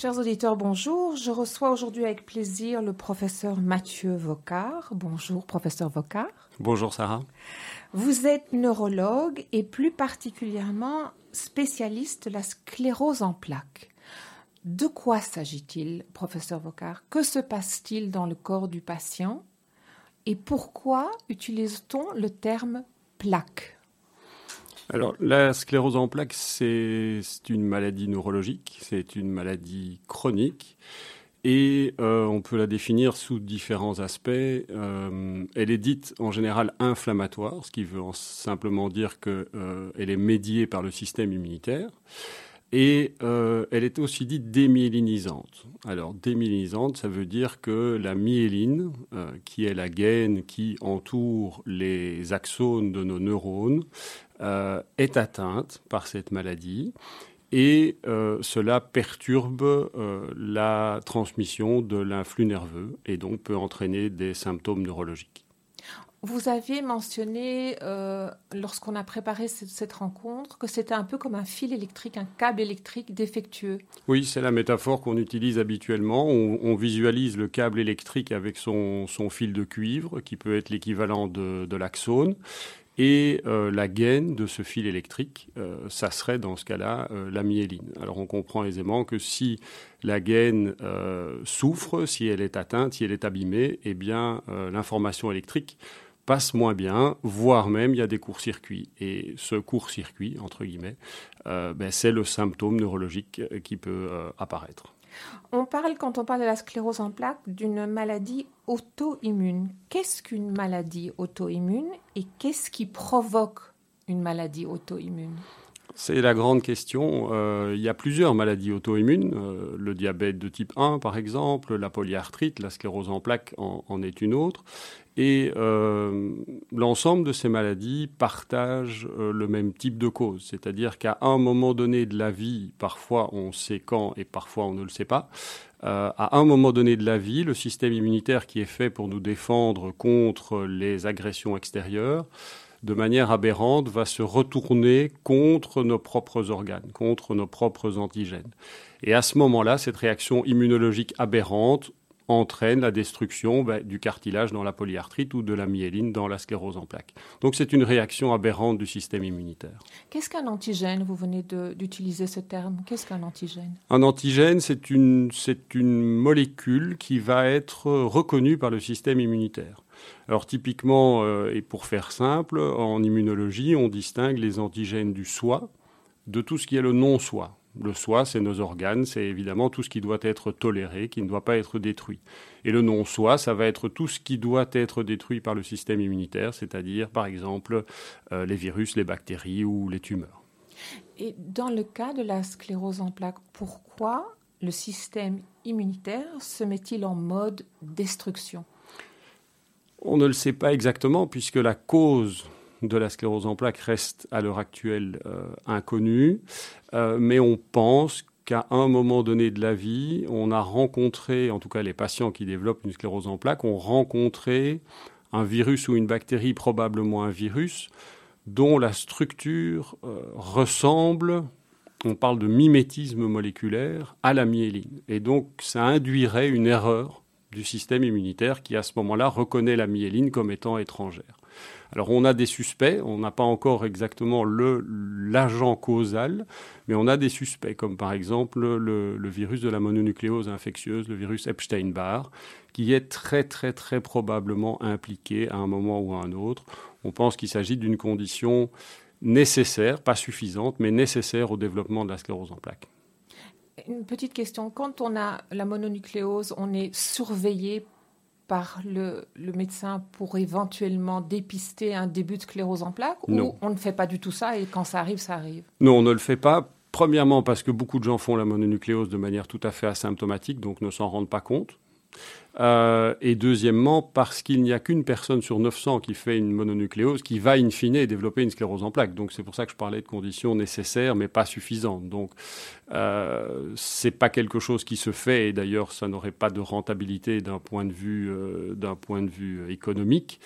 Chers auditeurs, bonjour. Je reçois aujourd'hui avec plaisir le professeur Mathieu Vocard. Bonjour, professeur Vocard. Bonjour, Sarah. Vous êtes neurologue et plus particulièrement spécialiste de la sclérose en plaques. De quoi s'agit-il, professeur Vocard? Que se passe-t-il dans le corps du patient? Et pourquoi utilise-t-on le terme plaque? Alors, la sclérose en plaques, c'est une maladie neurologique, c'est une maladie chronique, et euh, on peut la définir sous différents aspects. Euh, elle est dite en général inflammatoire, ce qui veut simplement dire qu'elle euh, est médiée par le système immunitaire. Et elle est aussi dite démyélinisante. Alors démyélinisante, ça veut dire que la myéline, qui est la gaine qui entoure les axones de nos neurones, euh, est atteinte par cette maladie et euh, cela perturbe euh, la transmission de l'influx nerveux et donc peut entraîner des symptômes neurologiques. Vous aviez mentionné, lorsqu'on a préparé cette, rencontre, que c'était un peu comme un fil électrique, un câble électrique défectueux. Oui, c'est la métaphore qu'on utilise habituellement. On, visualise le câble électrique avec son, fil de cuivre, qui peut être l'équivalent de, l'axone. Et euh, la gaine de ce fil électrique, euh, ça serait dans ce cas-là euh, la myéline. Alors on comprend aisément que si la gaine souffre, si elle est atteinte, si elle est abîmée, eh bien l'information électrique passe moins bien, voire même il y a des courts-circuits. Et ce court-circuit, entre guillemets, ben, c'est le symptôme neurologique qui peut apparaître. On parle, quand on parle de la sclérose en plaques, d'une maladie auto-immune. Qu'est-ce qu'une maladie auto-immune et qu'est-ce qui provoque une maladie auto-immune? C'est la grande question. Euh, il y a plusieurs maladies auto-immunes. Euh, le diabète de type 1, par exemple, la polyarthrite, la sclérose en plaques en est une autre. Et euh, l'ensemble de ces maladies partagent euh, le même type de cause, c'est-à-dire qu'à un moment donné de la vie, parfois on sait quand et parfois on ne le sait pas, euh, à un moment donné de la vie, le système immunitaire qui est fait pour nous défendre contre les agressions extérieures, de manière aberrante, va se retourner contre nos propres organes, contre nos propres antigènes. Et à ce moment-là, cette réaction immunologique aberrante entraîne la destruction bah, du cartilage dans la polyarthrite ou de la myéline dans la sclérose en plaques. Donc c'est une réaction aberrante du système immunitaire. Qu'est-ce qu'un antigène? Vous venez d'utiliser ce terme. Qu'est-ce qu'un antigène? Un antigène, c'est une, une molécule qui va être reconnue par le système immunitaire. Alors typiquement, euh, et pour faire simple, en immunologie, on distingue les antigènes du soi de tout ce qui est le non-soi. Le soi, c'est nos organes, c'est évidemment tout ce qui doit être toléré, qui ne doit pas être détruit. Et le non-soi, ça va être tout ce qui doit être détruit par le système immunitaire, c'est-à-dire par exemple euh, les virus, les bactéries ou les tumeurs. Et dans le cas de la sclérose en plaques, pourquoi le système immunitaire se met-il en mode destruction? On ne le sait pas exactement puisque la cause de la sclérose en plaques reste à l'heure actuelle euh, inconnue, euh, mais on pense qu'à un moment donné de la vie, on a rencontré, en tout cas les patients qui développent une sclérose en plaques, ont rencontré un virus ou une bactérie, probablement un virus, dont la structure euh, ressemble, on parle de mimétisme moléculaire, à la myéline. Et donc ça induirait une erreur du système immunitaire qui à ce moment-là reconnaît la myéline comme étant étrangère. Alors on a des suspects, on n'a pas encore exactement l'agent causal, mais on a des suspects, comme par exemple le, virus de la mononucléose infectieuse, le virus Epstein-Barr, qui est très très très probablement impliqué à un moment ou à un autre. On pense qu'il s'agit d'une condition nécessaire, pas suffisante, mais nécessaire au développement de la sclérose en plaques. Une petite question. Quand on a la mononucléose, on est surveillé par le, médecin pour éventuellement dépister un début de sclérose en plaques ou on ne fait pas du tout ça et quand ça arrive, ça arrive? Non, on ne le fait pas. Premièrement, parce que beaucoup de gens font la mononucléose de manière tout à fait asymptomatique, donc ne s'en rendent pas compte. Euh, et deuxièmement, parce qu'il n'y a qu'une personne sur 900 qui fait une mononucléose qui va in fine développer une sclérose en plaques. Donc c'est pour ça que je parlais de conditions nécessaires mais pas suffisantes. Donc euh, c'est pas quelque chose qui se fait et d'ailleurs ça n'aurait pas de rentabilité d'un point de vue euh, point de vue économique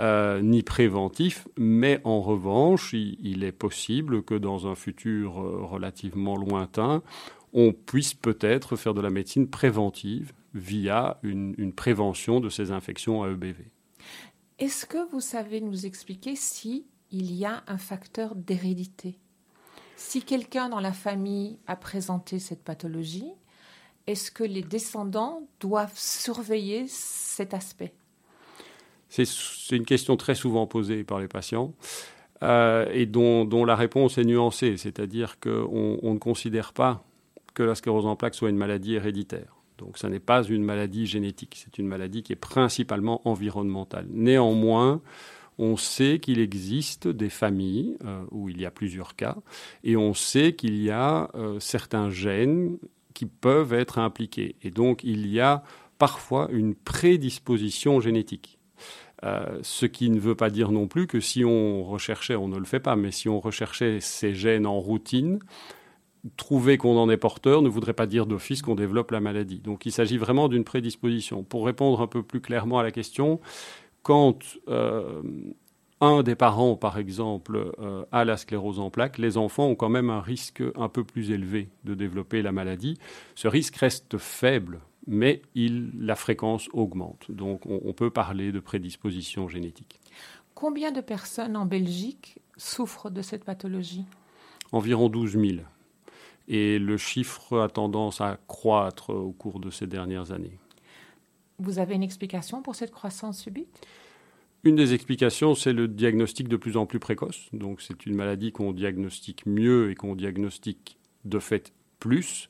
euh, ni préventif. Mais en revanche, il est possible que dans un futur relativement lointain on puisse peut-être faire de la médecine préventive via une, prévention de ces infections à EBV. Est-ce que vous savez nous expliquer si il y a un facteur d'hérédité? Si quelqu'un dans la famille a présenté cette pathologie, est-ce que les descendants doivent surveiller cet aspect? C'est une question très souvent posée par les patients. Euh, et dont, la réponse est nuancée, c'est-à-dire qu'on on ne considère pas que la sclérose en plaques soit une maladie héréditaire. Donc ça n'est pas une maladie génétique, c'est une maladie qui est principalement environnementale. Néanmoins, on sait qu'il existe des familles euh, où il y a plusieurs cas, et on sait qu'il y a euh, certains gènes qui peuvent être impliqués. Et donc il y a parfois une prédisposition génétique. Euh, ce qui ne veut pas dire non plus que si on recherchait, on ne le fait pas, mais si on recherchait ces gènes en routine, trouver qu'on en est porteur ne voudrait pas dire d'office qu'on développe la maladie. Donc il s'agit vraiment d'une prédisposition. Pour répondre un peu plus clairement à la question, quand euh, un des parents, par exemple, euh, a la sclérose en plaques, les enfants ont quand même un risque un peu plus élevé de développer la maladie. Ce risque reste faible mais la fréquence augmente. Donc on, peut parler de prédisposition génétique. Combien de personnes en Belgique souffrent de cette pathologie? Environ 12 000. Et le chiffre a tendance à croître au cours de ces dernières années. Vous avez une explication pour cette croissance subite? Une des explications, c'est le diagnostic de plus en plus précoce. Donc, c'est une maladie qu'on diagnostique mieux et qu'on diagnostique de fait plus.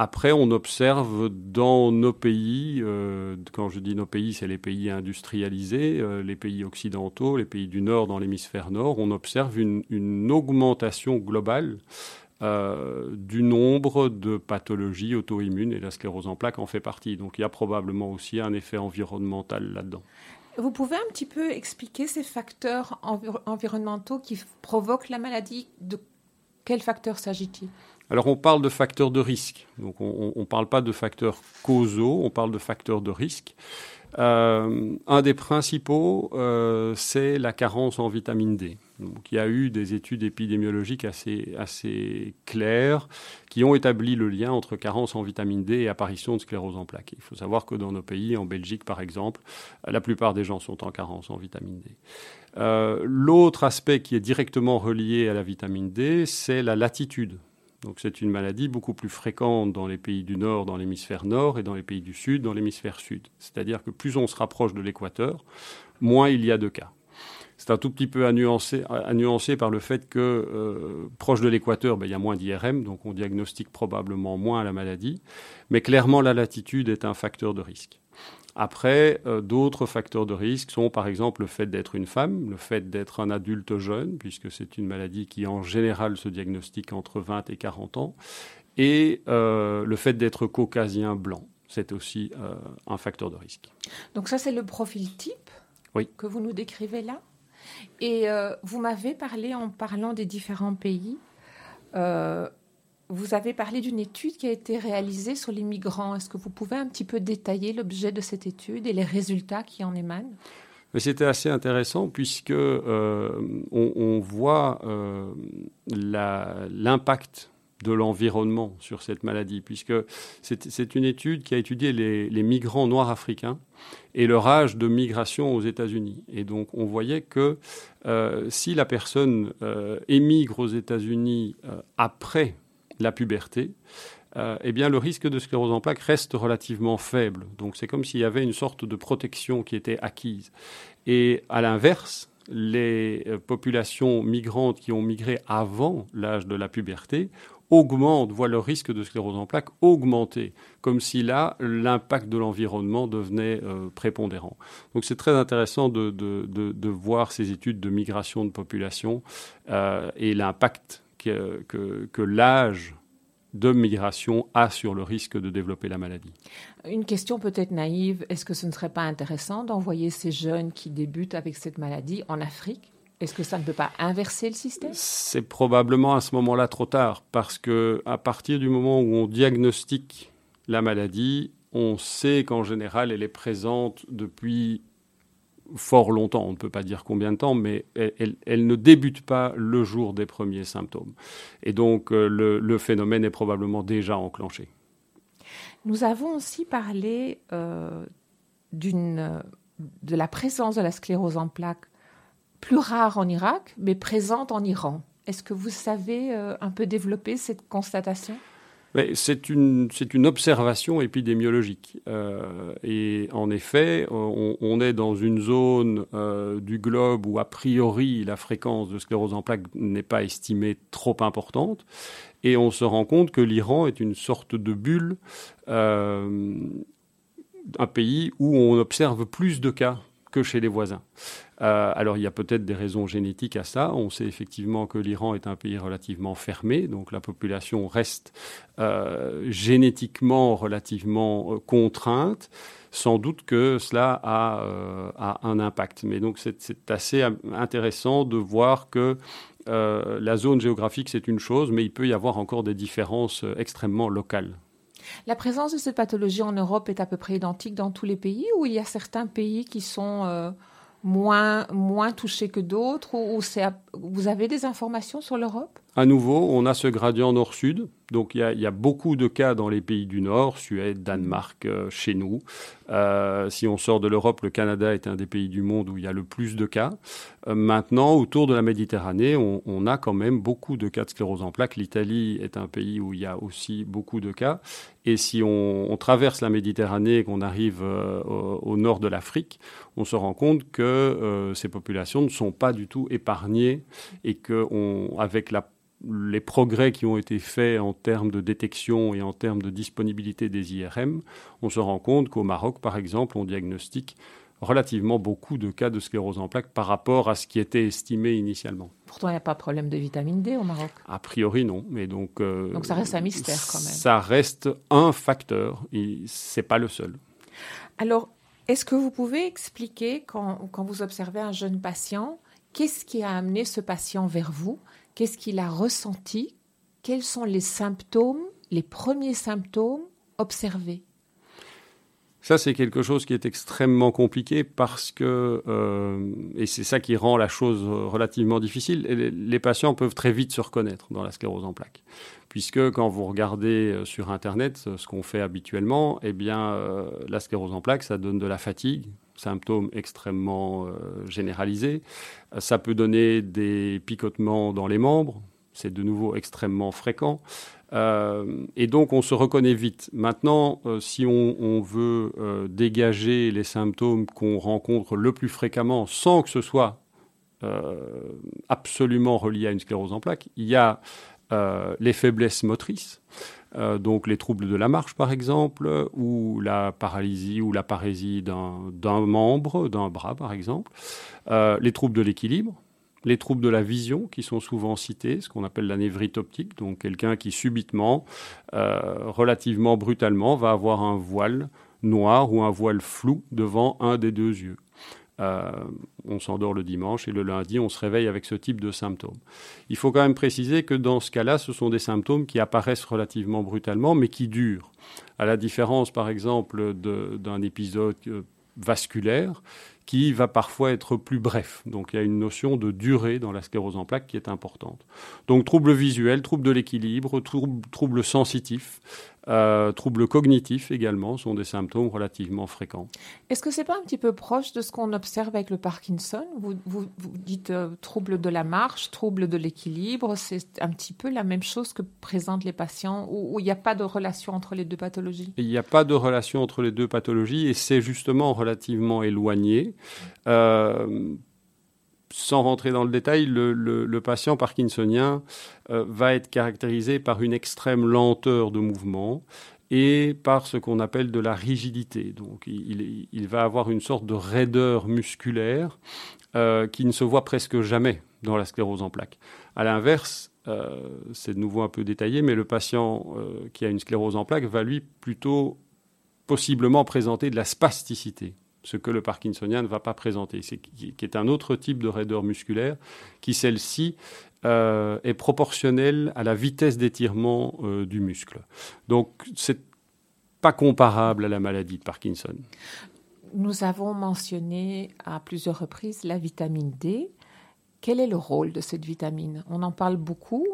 Après, on observe dans nos pays, euh, quand je dis nos pays, c'est les pays industrialisés, euh, les pays occidentaux, les pays du Nord dans l'hémisphère Nord, on observe une, augmentation globale euh, du nombre de pathologies auto-immunes et la sclérose en plaques en fait partie. Donc il y a probablement aussi un effet environnemental là-dedans. Vous pouvez un petit peu expliquer ces facteurs environnementaux qui provoquent la maladie? De quels facteurs s'agit-il? Alors on parle de facteurs de risque, donc on ne parle pas de facteurs causaux, on parle de facteurs de risque. Euh, un des principaux, euh, c'est la carence en vitamine D. Donc, il y a eu des études épidémiologiques assez, claires qui ont établi le lien entre carence en vitamine D et apparition de sclérose en plaques. Il faut savoir que dans nos pays, en Belgique par exemple, la plupart des gens sont en carence en vitamine D. Euh, l'autre aspect qui est directement relié à la vitamine D, c'est la latitude. Donc c'est une maladie beaucoup plus fréquente dans les pays du Nord, dans l'hémisphère Nord, et dans les pays du Sud, dans l'hémisphère Sud. C'est-à-dire que plus on se rapproche de l'équateur, moins il y a de cas. C'est un tout petit peu à nuancer, par le fait que euh, proche de l'équateur, ben, il y a moins d'IRM, donc on diagnostique probablement moins la maladie. Mais clairement, la latitude est un facteur de risque. Après, euh, d'autres facteurs de risque sont par exemple le fait d'être une femme, le fait d'être un adulte jeune, puisque c'est une maladie qui en général se diagnostique entre 20 et 40 ans, et euh, le fait d'être caucasien blanc. C'est aussi euh, un facteur de risque. Donc ça, c'est le profil type que vous nous décrivez là? Et vous m'avez parlé en parlant des différents pays vous avez parlé d'une étude qui a été réalisée sur les migrants. Est-ce que vous pouvez un petit peu détailler l'objet de cette étude et les résultats qui en émanent? C'était assez intéressant puisque euh, on, voit euh, l'impact de l'environnement sur cette maladie, puisque c'est une étude qui a étudié les, migrants noirs africains et leur âge de migration aux États-Unis. Et donc on voyait que euh, si la personne émigre aux États-Unis après la puberté, euh, eh bien, le risque de sclérose en plaques reste relativement faible. Donc, c'est comme s'il y avait une sorte de protection qui était acquise. Et à l'inverse, les euh, populations migrantes qui ont migré avant l'âge de la puberté augmentent, voient leur risque de sclérose en plaques augmenter, comme si là, l'impact de l'environnement devenait euh, prépondérant. Donc c'est très intéressant de, voir ces études de migration de population et l'impact que, l'âge de migration a sur le risque de développer la maladie. Une question peut-être naïve, est-ce que ce ne serait pas intéressant d'envoyer ces jeunes qui débutent avec cette maladie en Afrique Est-ce que ça ne peut pas inverser le système? C'est probablement à ce moment-là trop tard, parce que à partir du moment où on diagnostique la maladie, on sait qu'en général elle est présente depuis fort longtemps, on ne peut pas dire combien de temps, mais elle, ne débute pas le jour des premiers symptômes. Et donc euh, le, phénomène est probablement déjà enclenché. Nous avons aussi parlé euh, d'une, de la présence de la sclérose en plaques plus rare en Irak, mais présente en Iran. Est-ce que vous savez euh, un peu développer cette constatation? C'est une, observation épidémiologique. Euh, et en effet, on, est dans une zone euh, du globe où, a priori, la fréquence de sclérose en plaques n'est pas estimée trop importante. Et on se rend compte que l'Iran est une sorte de bulle, un pays où on observe plus de cas que chez les voisins. Euh, alors il y a peut-être des raisons génétiques à ça. On sait effectivement que l'Iran est un pays relativement fermé, donc la population reste euh, génétiquement relativement euh, contrainte. Sans doute que cela a, a un impact. Mais donc c'est assez intéressant de voir que la zone géographique c'est une chose, mais il peut y avoir encore des différences extrêmement locales. La présence de cette pathologie en Europe est à peu près identique dans tous les pays ou il y a certains pays qui sont euh, moins, moins touchés que d'autres ou, vous avez des informations sur l'Europe? À nouveau, on a ce gradient nord-sud. Donc il y, a, beaucoup de cas dans les pays du Nord, Suède, Danemark, euh, chez nous. Euh, si on sort de l'Europe, le Canada est un des pays du monde où il y a le plus de cas. Euh, maintenant, autour de la Méditerranée, on, a quand même beaucoup de cas de sclérose en plaques. L'Italie est un pays où il y a aussi beaucoup de cas. Et si on, traverse la Méditerranée et qu'on arrive au, au, nord de l'Afrique, on se rend compte que ces populations ne sont pas du tout épargnées et qu'avec la les progrès qui ont été faits en termes de détection et en termes de disponibilité des IRM, on se rend compte qu'au Maroc, par exemple, on diagnostique relativement beaucoup de cas de sclérose en plaques par rapport à ce qui était estimé initialement. Pourtant, il n'y a pas de problème de vitamine D au Maroc A priori, non. Mais donc, euh, donc ça reste un mystère quand même. Ça reste un facteur, ce n'est pas le seul. Alors, est-ce que vous pouvez expliquer, quand, quand vous observez un jeune patient, qu'est-ce qui a amené ce patient vers vous Qu'est-ce qu'il a ressenti? Quels sont les symptômes, les premiers symptômes observés? Ça, c'est quelque chose qui est extrêmement compliqué parce que, euh, et c'est ça qui rend la chose relativement difficile, les, patients peuvent très vite se reconnaître dans la sclérose en plaques. Puisque quand vous regardez euh, sur Internet ce qu'on fait habituellement, eh bien, euh, la sclérose en plaques, ça donne de la fatigue, symptômes extrêmement généralisés. Ça peut donner des picotements dans les membres, c'est de nouveau extrêmement fréquent. Euh, et donc on se reconnaît vite. Maintenant, euh, si on, veut euh, dégager les symptômes qu'on rencontre le plus fréquemment sans que ce soit absolument relié à une sclérose en plaques, il y a les faiblesses motrices. Donc les troubles de la marche par exemple, ou la paralysie ou la parésie d'un membre, d'un bras par exemple, les troubles de l'équilibre, les troubles de la vision qui sont souvent cités, ce qu'on appelle la névrite optique, donc quelqu'un qui subitement, euh, relativement brutalement, va avoir un voile noir ou un voile flou devant un des deux yeux. Euh, on s'endort le dimanche et le lundi, on se réveille avec ce type de symptômes. Il faut quand même préciser que dans ce cas-là, ce sont des symptômes qui apparaissent relativement brutalement, mais qui durent. À la différence, par exemple, d'un épisode euh, vasculaire qui va parfois être plus bref. Donc il y a une notion de durée dans la sclérose en plaques qui est importante. Donc troubles visuels, troubles de l'équilibre, troubles, sensitifs, euh, troubles cognitifs également sont des symptômes relativement fréquents. Est-ce que c'est pas un petit peu proche de ce qu'on observe avec le Parkinson? Vous, vous, dites euh, troubles de la marche, troubles de l'équilibre, c'est un petit peu la même chose que présentent les patients où il n'y a pas de relation entre les deux pathologies? Il n'y a pas de relation entre les deux pathologies et c'est justement relativement éloigné. Euh, sans rentrer dans le détail, le, patient parkinsonien euh, va être caractérisé par une extrême lenteur de mouvement et par ce qu'on appelle de la rigidité. Donc il, va avoir une sorte de raideur musculaire euh, qui ne se voit presque jamais dans la sclérose en plaques. À l'inverse, c'est de nouveau un peu détaillé, mais le patient qui a une sclérose en plaques va lui plutôt possiblement présenter de la spasticité ce que le parkinsonien ne va pas présenter, c'est, qui est un autre type de raideur musculaire, qui celle-ci euh, est proportionnelle à la vitesse d'étirement euh, du muscle. Donc c'est pas comparable à la maladie de Parkinson. nous avons mentionné à plusieurs reprises la vitamine D. Quel est le rôle de cette vitamine? On en parle beaucoup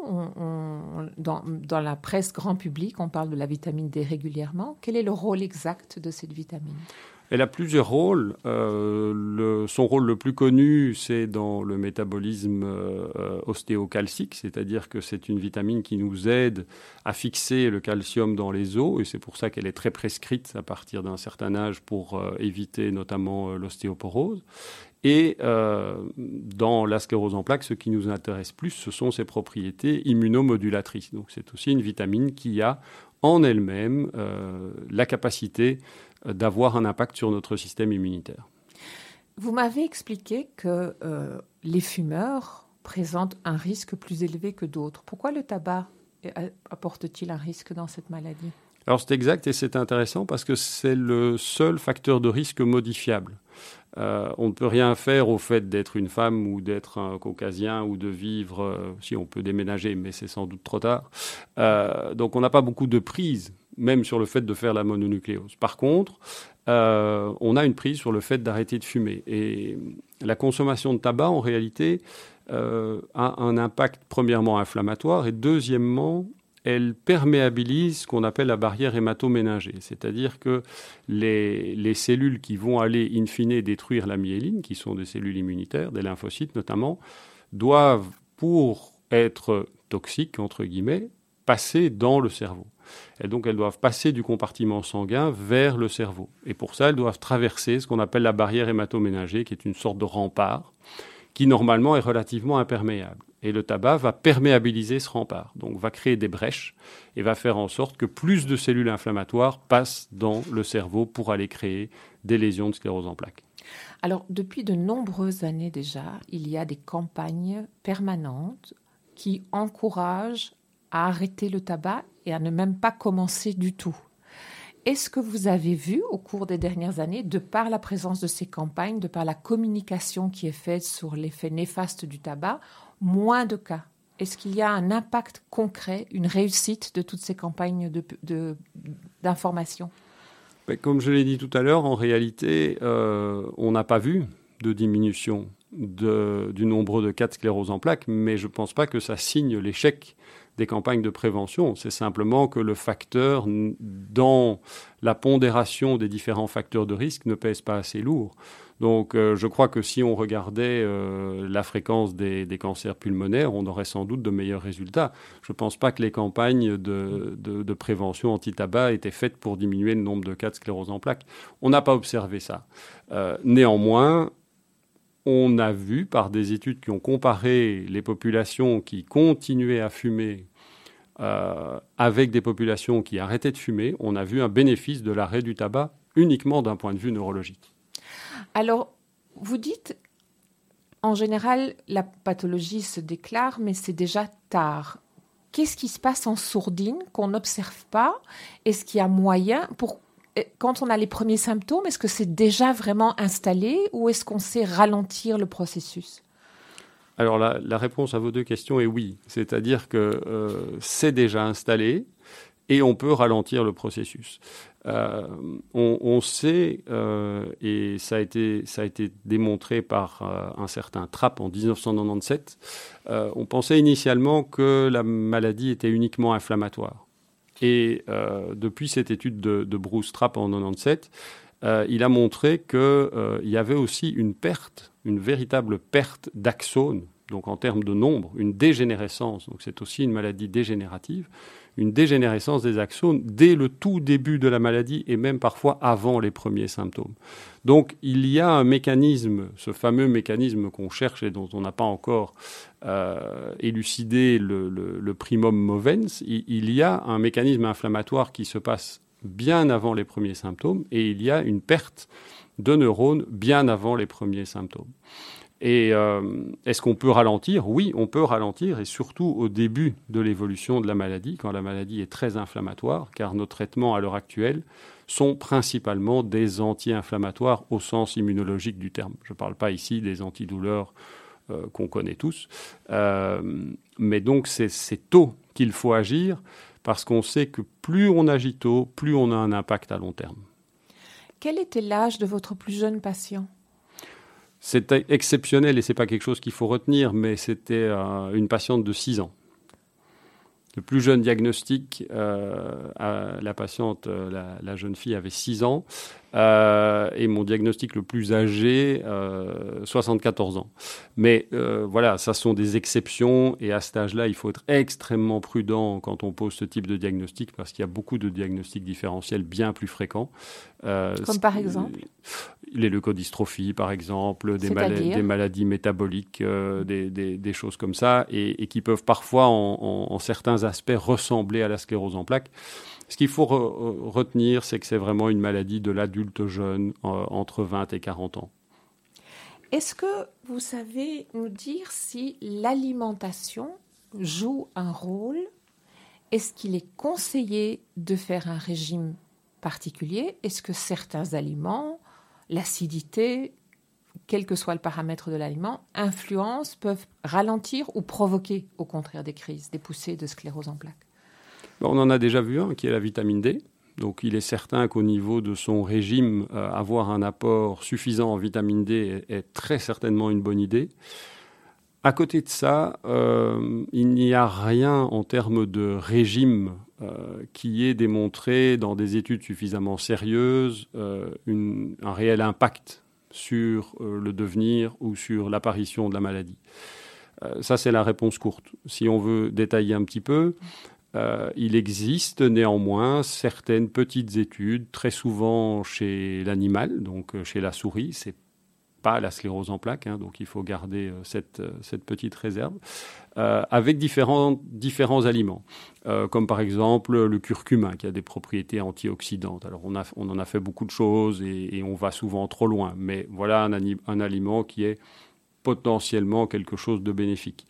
dans, dans, la presse grand public, on parle de la vitamine D régulièrement. Quel est le rôle exact de cette vitamine? Elle a plusieurs rôles. Euh, son rôle le plus connu, c'est dans le métabolisme euh, ostéocalcique, c'est-à-dire que c'est une vitamine qui nous aide à fixer le calcium dans les os, et c'est pour ça qu'elle est très prescrite à partir d'un certain âge pour euh, éviter notamment l'ostéoporose. Et dans la sclérose en plaques, ce qui nous intéresse plus, ce sont ses propriétés immunomodulatrices. Donc c'est aussi une vitamine qui a en elle-même la capacité d'avoir un impact sur notre système immunitaire. Vous m'avez expliqué que euh, les fumeurs présentent un risque plus élevé que d'autres. Pourquoi le tabac apporte-t-il un risque dans cette maladie? Alors c'est exact et c'est intéressant parce que c'est le seul facteur de risque modifiable. Euh, on ne peut rien faire au fait d'être une femme ou d'être un caucasien ou de vivre, euh, si on peut déménager, mais c'est sans doute trop tard. donc on n'a pas beaucoup de prise même sur le fait de faire la mononucléose. Par contre, euh, on a une prise sur le fait d'arrêter de fumer. Et la consommation de tabac, en réalité, euh, a un impact premièrement inflammatoire et deuxièmement, elle perméabilise ce qu'on appelle la barrière hématoméningée, c'est-à-dire que les, les, cellules qui vont aller in fine détruire la myéline, qui sont des cellules immunitaires, des lymphocytes notamment, doivent, pour être toxiques, entre guillemets, passer dans le cerveau. Et donc elles doivent passer du compartiment sanguin vers le cerveau. Et pour ça, elles doivent traverser ce qu'on appelle la barrière hématoménagée, qui est une sorte de rempart, qui normalement est relativement imperméable. Et le tabac va perméabiliser ce rempart, donc va créer des brèches et va faire en sorte que plus de cellules inflammatoires passent dans le cerveau pour aller créer des lésions de sclérose en plaques. Alors, depuis de nombreuses années déjà, il y a des campagnes permanentes qui encouragent à arrêter le tabac et à ne même pas commencer du tout. Est-ce que vous avez vu au cours des dernières années, de par la présence de ces campagnes, de par la communication qui est faite sur l'effet néfaste du tabac, moins de cas. Est-ce qu'il y a un impact concret, une réussite de toutes ces campagnes d'information? Ben, Comme je l'ai dit tout à l'heure, en réalité, euh, on n'a pas vu de diminution du nombre de cas de sclérose en plaques, mais je ne pense pas que ça signe l'échec des campagnes de prévention. C'est simplement que le facteur dans la pondération des différents facteurs de risque ne pèse pas assez lourd. Donc euh, je crois que si on regardait euh, la fréquence des, cancers pulmonaires, on aurait sans doute de meilleurs résultats. Je ne pense pas que les campagnes de, prévention anti-tabac étaient faites pour diminuer le nombre de cas de sclérose en plaques. On n'a pas observé ça. Euh, néanmoins, on a vu par des études qui ont comparé les populations qui continuaient à fumer euh, avec des populations qui arrêtaient de fumer, on a vu un bénéfice de l'arrêt du tabac uniquement d'un point de vue neurologique. Alors, vous dites, en général, la pathologie se déclare, mais c'est déjà tard. Qu'est-ce qui se passe en sourdine qu'on n'observe pas? Est-ce qu'il y a moyen pour quand on a les premiers symptômes, est-ce que c'est déjà vraiment installé ou est-ce qu'on sait ralentir le processus? Alors la, réponse à vos deux questions est oui. C'est-à-dire que euh, c'est déjà installé et on peut ralentir le processus. Euh, on, sait, euh, et ça a, été, ça a été démontré par un certain Trapp en 1997, on pensait initialement que la maladie était uniquement inflammatoire. Et euh, depuis cette étude de, Bruce Trapp en 97, euh, il a montré qu'il euh, y avait aussi une perte, une véritable perte d'axones, donc en termes de nombre, une dégénérescence, donc c'est aussi une maladie dégénérative, une dégénérescence des axones dès le tout début de la maladie et même parfois avant les premiers symptômes. Donc il y a un mécanisme, ce fameux mécanisme qu'on cherche et dont on n'a pas encore euh, élucidé le, primum movens, il, y a un mécanisme inflammatoire qui se passe bien avant les premiers symptômes et il y a une perte de neurones bien avant les premiers symptômes. Et euh, est-ce qu'on peut ralentir? Oui, on peut ralentir, et surtout au début de l'évolution de la maladie, quand la maladie est très inflammatoire, car nos traitements à l'heure actuelle sont principalement des anti-inflammatoires au sens immunologique du terme. Je ne parle pas ici des antidouleurs euh, qu'on connaît tous, euh, mais donc c'est tôt qu'il faut agir, parce qu'on sait que plus on agit tôt, plus on a un impact à long terme. Quel était l'âge de votre plus jeune patient? C'est exceptionnel et c'est pas quelque chose qu'il faut retenir, mais c'était euh, une patiente de 6 ans. Le plus jeune diagnostic, euh, la patiente, euh, la, jeune fille avait 6 ans, euh, et mon diagnostic le plus âgé, 74 ans. Mais voilà, ça sont des exceptions, et à cet âge-là, il faut être extrêmement prudent quand on pose ce type de diagnostic, parce qu'il y a beaucoup de diagnostics différentiels bien plus fréquents. Comme par exemple les leucodystrophies, par exemple, des, des maladies métaboliques, euh, des, choses comme ça, et, qui peuvent parfois, en, certains aspects, ressembler à la sclérose en plaques. Ce qu'il faut retenir, c'est que c'est vraiment une maladie de l'adulte jeune, euh, entre 20 et 40 ans. Est-ce que vous savez nous dire si l'alimentation joue un rôle? Est-ce qu'il est conseillé de faire un régime particulier? Est-ce que certains aliments l'acidité, quel que soit le paramètre de l'aliment, influencent, peuvent ralentir ou provoquer au contraire des crises, des poussées de sclérose en plaques? On en a déjà vu un qui est la vitamine D. Donc il est certain qu'au niveau de son régime, euh, avoir un apport suffisant en vitamine D est, très certainement une bonne idée. À côté de ça, euh, il n'y a rien en termes de régime euh, qui est démontré dans des études suffisamment sérieuses un réel impact sur le devenir ou sur l'apparition de la maladie. ça, c'est la réponse courte. Si on veut détailler un petit peu, il existe néanmoins certaines petites études, très souvent chez l'animal, donc chez la souris, c'est pas la sclérose en plaques, hein, donc il faut garder cette, cette petite réserve. Euh, avec différents, aliments, euh, comme par exemple le curcuma qui a des propriétés antioxydantes. Alors on, en a fait beaucoup de choses et, on va souvent trop loin, mais voilà un, aliment qui est potentiellement quelque chose de bénéfique.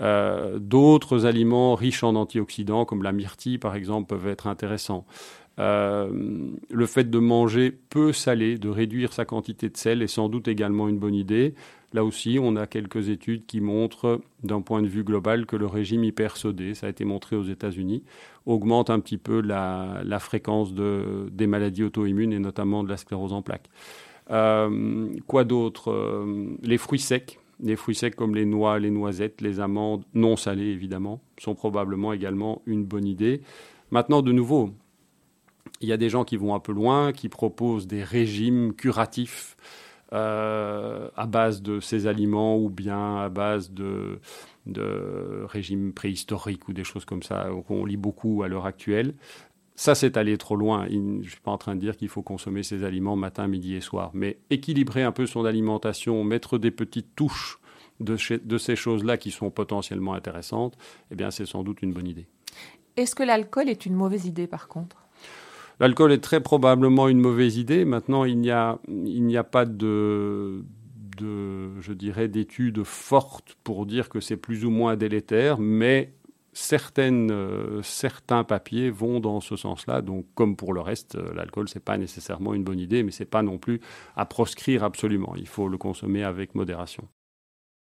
Euh, d'autres aliments riches en antioxydants, comme la myrtille par exemple, peuvent être intéressants. le fait de manger peu salé, de réduire sa quantité de sel est sans doute également une bonne idée. Là aussi, on a quelques études qui montrent, d'un point de vue global, que le régime hypersodé, ça a été montré aux États-Unis, augmente un petit peu la, fréquence de, des maladies auto-immunes et notamment de la sclérose en plaques. Euh, quoi d'autre euh, Les fruits secs. Les fruits secs comme les noix, les noisettes, les amandes, non salées évidemment, sont probablement également une bonne idée. Maintenant, de nouveau, il y a des gens qui vont un peu loin, qui proposent des régimes curatifs euh, à base de ces aliments ou bien à base de, de régimes préhistoriques ou des choses comme ça qu'on lit beaucoup à l'heure actuelle. Ça, c'est aller trop loin. Je ne suis pas en train de dire qu'il faut consommer ces aliments matin, midi et soir, mais équilibrer un peu son alimentation, mettre des petites touches de, de ces choses-là qui sont potentiellement intéressantes, eh bien, c'est sans doute une bonne idée. Est-ce que l'alcool est une mauvaise idée, par contre? L'alcool est très probablement une mauvaise idée. Maintenant, il n'y a, il n'y a pas de, de, je dirais, d'études fortes pour dire que c'est plus ou moins délétère, mais certaines, euh, certains papiers vont dans ce sens-là. Donc, comme pour le reste, euh, l'alcool, c'est pas nécessairement une bonne idée, mais c'est pas non plus à proscrire absolument. Il faut le consommer avec modération.